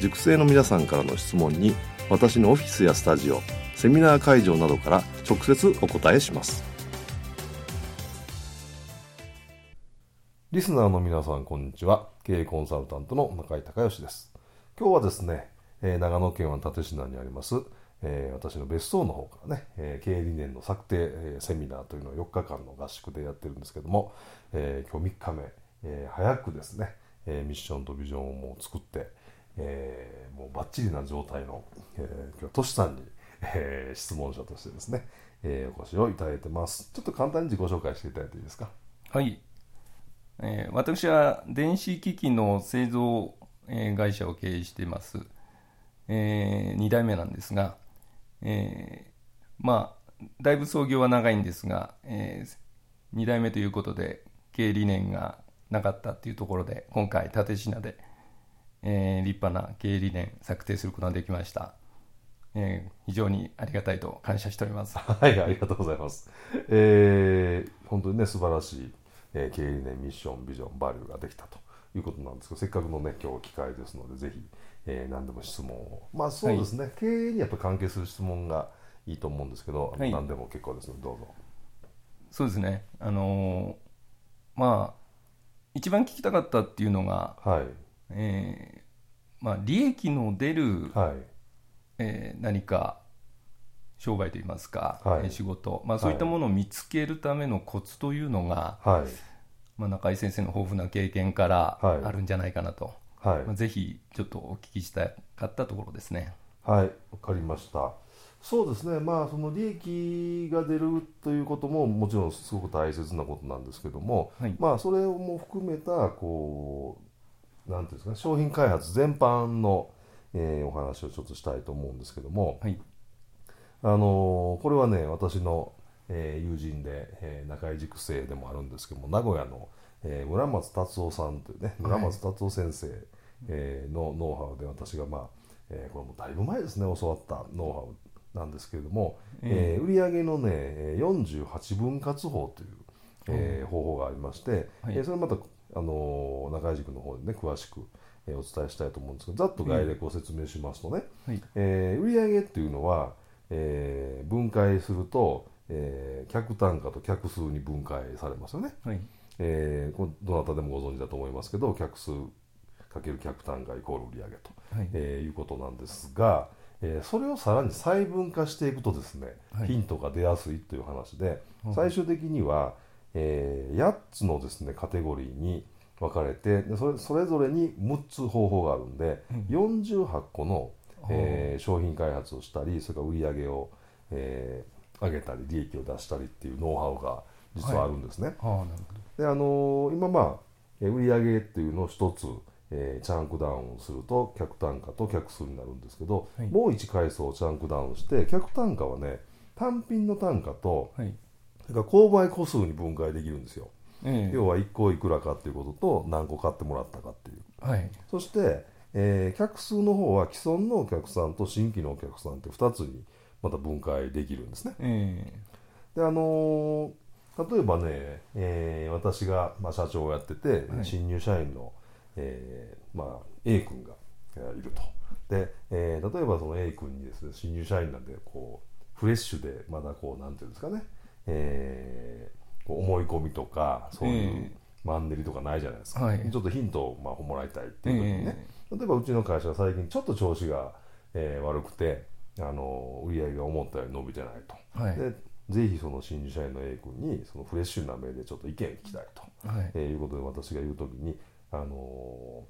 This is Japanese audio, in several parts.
塾生の皆さんからの質問に私のオフィスやスタジオセミナー会場などから直接お答えします。リスナーの皆さんこんにちは。経営コンサルタントの中井孝義です。今日はですね、えー、長野県は立科にありますえー、私の別荘の方からね、えー、経営理念の策定、えー、セミナーというのを4日間の合宿でやってるんですけども、えー、今日3日目、えー、早くですね、えー、ミッションとビジョンをもう作って、えー、もうバッチリな状態の、えー、今日トシさんに、えー、質問者としてですね、えー、お越しをいただいてます。ちょっと簡単に自己紹介していただいていいですか？はい、えー、私は電子機器の製造、えー、会社を経営しています、えー、2代目なんですが、えー、まあだいぶ創業は長いんですが、えー、2代目ということで経営理念がなかったっていうところで今回蓼科でえー、立派な経営理念策定することができました、えー、非常にありがたいと感謝しております。はいありがとうございます、えー、本当にね素晴らしい、えー、経営理念ミッションビジョンバリューができたということなんですけどせっかくのね今日機会ですのでぜひ、えー、何でも質問を。まあそうですね、はい、経営にやっぱ関係する質問がいいと思うんですけど、はい、何でも結構ですのでどうぞ。そうですね。あのー、まあ一番聞きたかったっていうのが、はいえーまあ、利益の出る、はい。えー、何か商売といいますか、はい、仕事、まあ、そういったものを見つけるためのコツというのが、はい。まあ、中井先生の豊富な経験からあるんじゃないかなと、はい。まあ、ぜひちょっとお聞きしたかったところですね。はい。わかりました。そうですね、まあ、その利益が出るということももちろんすごく大切なことなんですけども、はい、まあ、それも含めたこなんていうんですか商品開発全般の、えー、お話をちょっとしたいと思うんですけども、はい、あのー、これはね私の、えー、友人で、えー、中井塾生でもあるんですけども名古屋の、えー、村松達夫さんというね村松達夫先生、はい、えー、のノウハウで私がまあ、えー、これもだいぶ前ですね教わったノウハウなんですけれども、えー、売上のね48分割法という、えー、方法がありまして、はい、えー、それまたあの中井塾の方でね詳しく、えー、お伝えしたいと思うんですけどざっと概略を説明しますとね、はい。えー、売上っていうのは、えー、分解すると、えー、客単価と客数に分解されますよね、はい。えー、どなたでもご存知だと思いますけど客数かける客単価イコール売上と、はい。えー、いうことなんですが、えー、それをさらに細分化していくとですね、はい、ヒントが出やすいという話で、最終的には、えー、8つのですねカテゴリーに分かれてでそれそれぞれに6つ方法があるんで、うん、48個の、えー、商品開発をしたりそれから売り上げを、えー、上げたり利益を出したりっていうノウハウが実はあるんですね。はい、であのー、今まあ売上っていうのを一つ、えー、チャンクダウンすると客単価と客数になるんですけど、はい、もう1階層チャンクダウンして客単価はね単品の単価と、はいから購買個数に分解できるんですよ、え要は1個いくらかっていうことと何個買ってもらったかっていう、はい、そして、えー、客数の方は既存のお客さんと新規のお客さんって2つにまた分解できるんですね、えであのー、例えばね、えー、私が、まあ、社長をやってて、はい、新入社員の、えーまあ、A 君がいると。で、えー、例えばその A 君にですね新入社員なんでこうフレッシュでまだこうなんていうんですかねえー、思い込みとかそういうマンネリとかないじゃないですか、はい、ちょっとヒントをまあもらいたいっていう時にね、え例えばうちの会社が最近ちょっと調子が、えー、悪くてあの売り上げが思ったように伸びてないと、はい、でぜひその新入社員の A 君にそのフレッシュな目でちょっと意見聞きたいと、はい。えー、いうことで私が言うときに、あの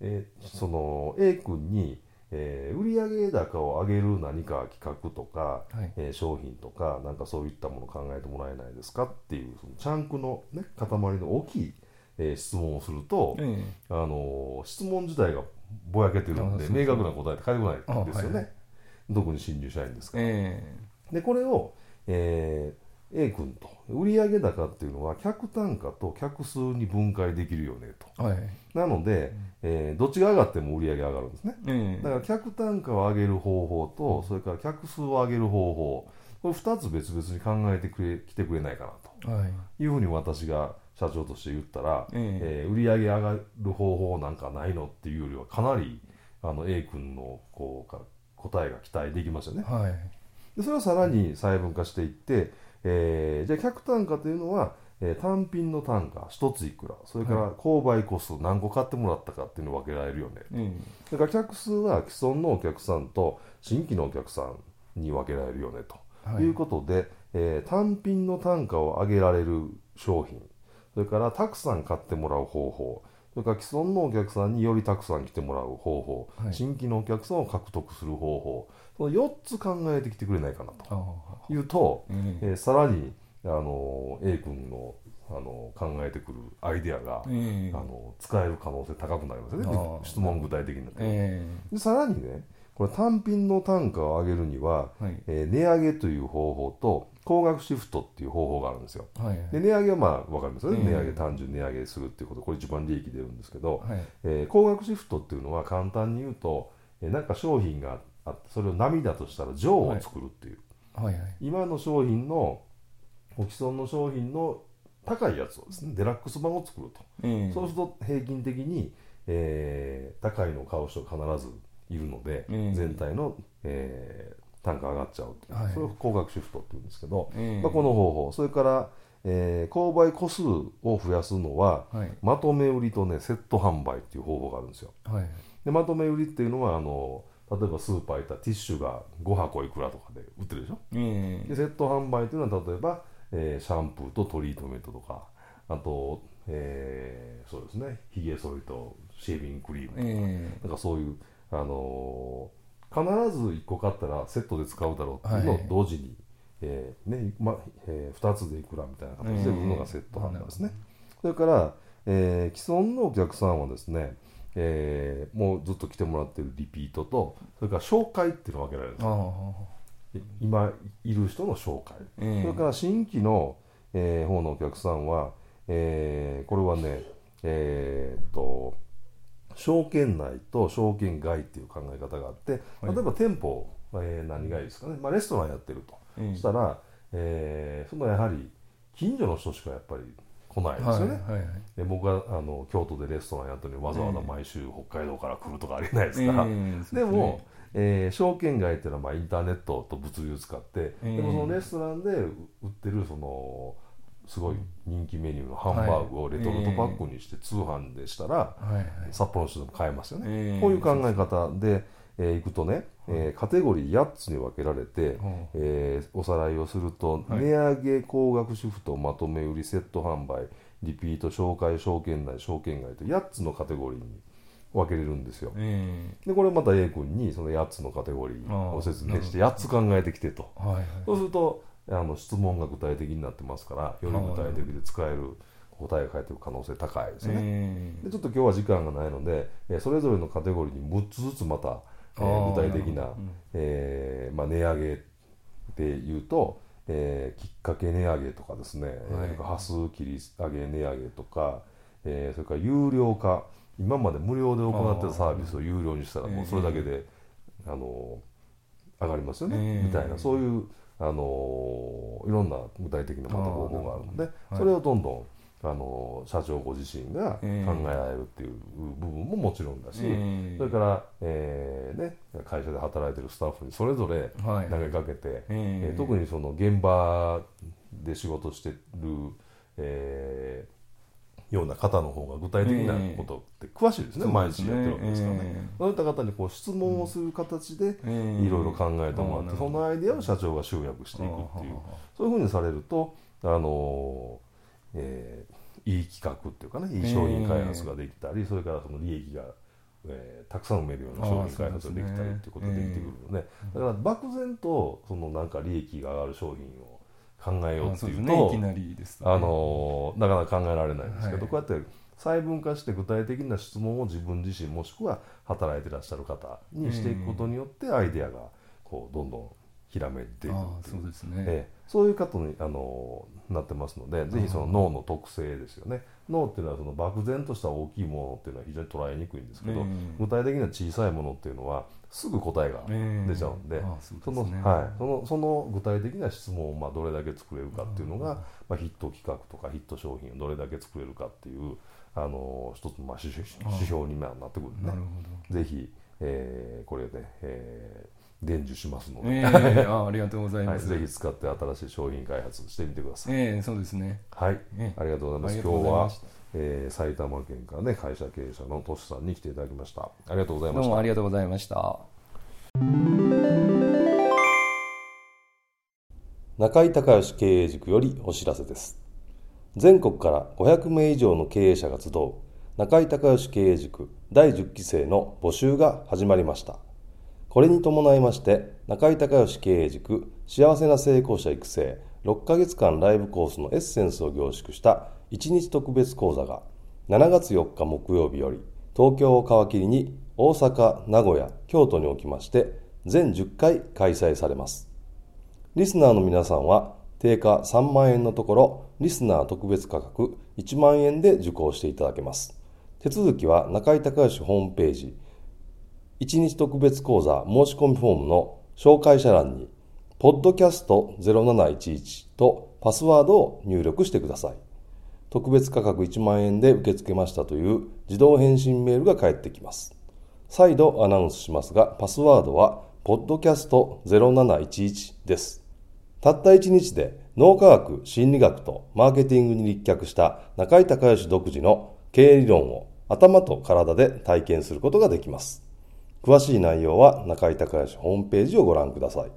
えー、その A 君にえー、売上高を上げる何か企画とか、はい、えー、商品とかなんかそういったものを考えてもらえないですかっていうそのチャンクの、ね、塊の大きい、えー、質問をすると、えー、あの質問自体がぼやけてるんで明確な答えって返ってこないんですよね、はい、特に新入社員ですから。えー、でこれを、えー A 君と。売上高っていうのは客単価と客数に分解できるよねと、はい、なので、えー、どっちが上がっても売上上がるんですね、うん、だから客単価を上げる方法とそれから客数を上げる方法。これ2つ別々に考えてくれきてくれないかなと、はい、いうふうに私が社長として言ったら、えー、売上上がる方法なんかないのっていうよりはかなりあの A 君のこう答えが期待できますよね、はい、でそれをさらに細分化していってえー、じゃあ客単価というのは、えー、単品の単価1ついくら。それから購買個数何個買ってもらったかっていうのを分けられるよね、うん、それから客数は既存のお客さんと新規のお客さんに分けられるよねと、はい、いうことで、えー、単品の単価を上げられる商品。それからたくさん買ってもらう方法それから既存のお客さんによりたくさん来てもらう方法、はい、新規のお客さんを獲得する方法その4つ考えてきてくれないかなというと、えー、さらにあの A 君のあの考えてくるアイデアが、えー、あの使える可能性高くなりますよね。質問具体的になって、えー、でさらにねこれ単品の単価を上げるには、はい、えー、値上げという方法と高額シフトっていう方法があるんですよ、はいで値上げはまあ分かりますよね、えー、値上げ単純値上げするっていうことこれ一番利益出るんですけど、はい、えー、高額シフトっていうのは簡単に言うと、えー、なんか商品があってそれを波だとしたら上を作るっていう、はい。はいはい、今の商品の既存の商品の高いやつをですねデラックス版を作ると、えー、そうすると平均的に、えー、高いのを買う人が必ずいるので、えー、全体の、えー、単価上がっちゃうう、はい、それを高額シフトっていうんですけど、えー、まあ、この方法。それから、えー、購買個数を増やすのは、はい、まとめ売りとねセット販売っていう方法があるんですよ。はい、でまとめ売りっていうのはあの例えばスーパー行ったらティッシュが5箱いくらとかで売ってるでしょ、えー、でセット販売というのは例えば、えー、シャンプーとトリートメントとかあと、えー、そうですね。ひげ剃りとシェービングクリームとか,、えー、なんかそういう、あのー、必ず1個買ったらセットで使うだろうっていうのを同時に、はい、えーねまえー、2つでいくらみたいな形で売るのがセット販売ですね、それから、えー、既存のお客さんはですねえー、もうずっと来てもらってるリピートとそれから紹介っていうのを分けられるんです。今いる人の紹介、えー、それから新規の、えー、方のお客さんは、えー、これはねえー、っと証券内と証券外っていう考え方があって例えば店舗、えー、何がいいですかね、まあ、レストランやってると、そしたら、えー、そのやはり近所の人しかやっぱり来ないですよね、はいはいはい、で僕があの京都でレストランやったのにわざわざ毎週北海道から来るとかありえないですから、えー、でも、えー、証券街っていうのはまあインターネットと物流を使って、えー、でもそのレストランで売ってるそのすごい人気メニューのハンバーグをレトルトパックにして通販でしたら、札幌の人でも買えますよね、えー、こういう考え方で、えー、いくとね、えー、カテゴリー8つに分けられて、えー、おさらいをすると、値上げ高額シフトまとめ売りセット販売リピート紹介証券内証券外と8つのカテゴリーに分けれるんですよ、えー、でこれまた A 君にその8つのカテゴリーを説明して8つ考えてきてと、そうするとあの質問が具体的になってますからより具体的で使える答えが返ってくる可能性高いですね、えー、でちょっと今日は時間がないので、えそれぞれのカテゴリーに6つずつまたえー、具体的な、えーまあ、値上げでいうと、えー、きっかけ値上げとかですね、はい、端数切り上げ値上げとか、えー、それから有料化今まで無料で行ってたサービスを有料にしたらもうそれだけで、あの上がりますよね、みたいなそういう、あのいろんな具体的なまた方法があるので、それをどんどんあの社長ご自身が考えられるっていう部分ももちろんだし、えー、それから、えーね、会社で働いてるスタッフにそれぞれ投げかけて、はい、えー、特にその現場で仕事してる、えー、ような方の方が具体的なことって詳しいですね、えー、毎日やってるわけですからね、えー、そういった方にこう質問をする形でいろいろ考えてもらって、そのアイデアを社長が集約していくっていうそういうふうにされるとあの、えー、いい企画っていうかねいい商品開発ができたり、それからその利益がえー、たくさん埋めるような商品開発ができたりっていうことができてくるので、だから漠然とそのなんか利益が上がる商品を考えようっていうと、あのなかなか考えられないんですけど、こうやって細分化して具体的な質問を自分自身もしくは働いてらっしゃる方にしていくことによってアイデアがこうどんどんひらめいていくそうですね、ええ、そういう方にあのなってますのでぜひその脳の特性ですよね脳っていうのはその漠然とした大きいものっていうのは非常に捉えにくいんですけど、具体的な小さいものっていうのはすぐ答えが出ちゃうんで,、そのはい、そのその具体的な質問をまあどれだけ作れるかっていうのが、まあ、ヒット企画とかヒット商品をどれだけ作れるかっていうあの一つまあ指標になってくるんで、ね、ぜひ、えー、これで、えー伝授しますので、えー、あありがとうございます、はい、ぜひ使って新しい商品開発してみてください。えー、そうですね。はい、えー、ありがとうございます。今日は、えー、埼玉県からね会社経営者のトシさんに来ていただきました。ありがとうございました。どうもありがとうございました。中井隆義経営塾よりお知らせです。全国から500名以上の経営者が集う中井隆義経営塾第10期生の募集が始まりました。これに伴いまして中井隆義経営塾幸せな成功者育成6ヶ月間ライブコースのエッセンスを凝縮した1日特別講座が7月4日木曜日より東京を皮切りに大阪、名古屋、京都におきまして全10回開催されます。リスナーの皆さんは定価3万円のところリスナー特別価格1万円で受講していただけます。手続きは中井隆義ホームページ1日特別講座申し込みフォームの紹介者欄に、ポッドキャスト0711とパスワードを入力してください。特別価格1万円で受け付けましたという自動返信メールが返ってきます。再度アナウンスしますが、パスワードは、ポッドキャスト0711です。たった1日で脳科学、心理学とマーケティングに立脚した中井隆義独自の経営理論を頭と体で体験することができます。詳しい内容は中井隆義ホームページをご覧ください。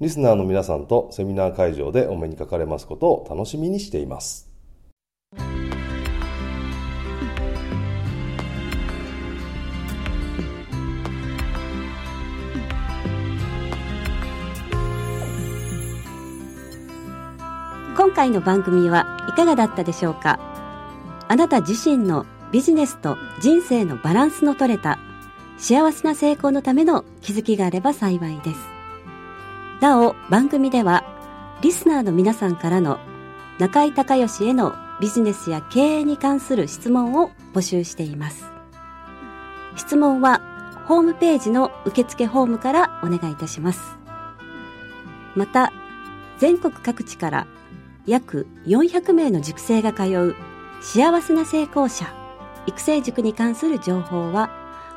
リスナーの皆さんとセミナー会場でお目にかかれますことを楽しみにしています。今回の番組はいかがだったでしょうか？あなた自身のビジネスと人生のバランスの取れた幸せな成功のための気づきがあれば幸いです。なお、番組では、リスナーの皆さんからの中井隆義へのビジネスや経営に関する質問を募集しています。質問は、ホームページの受付ホームからお願いいたします。また、全国各地から約400名の塾生が通う幸せな成功者育成塾に関する情報は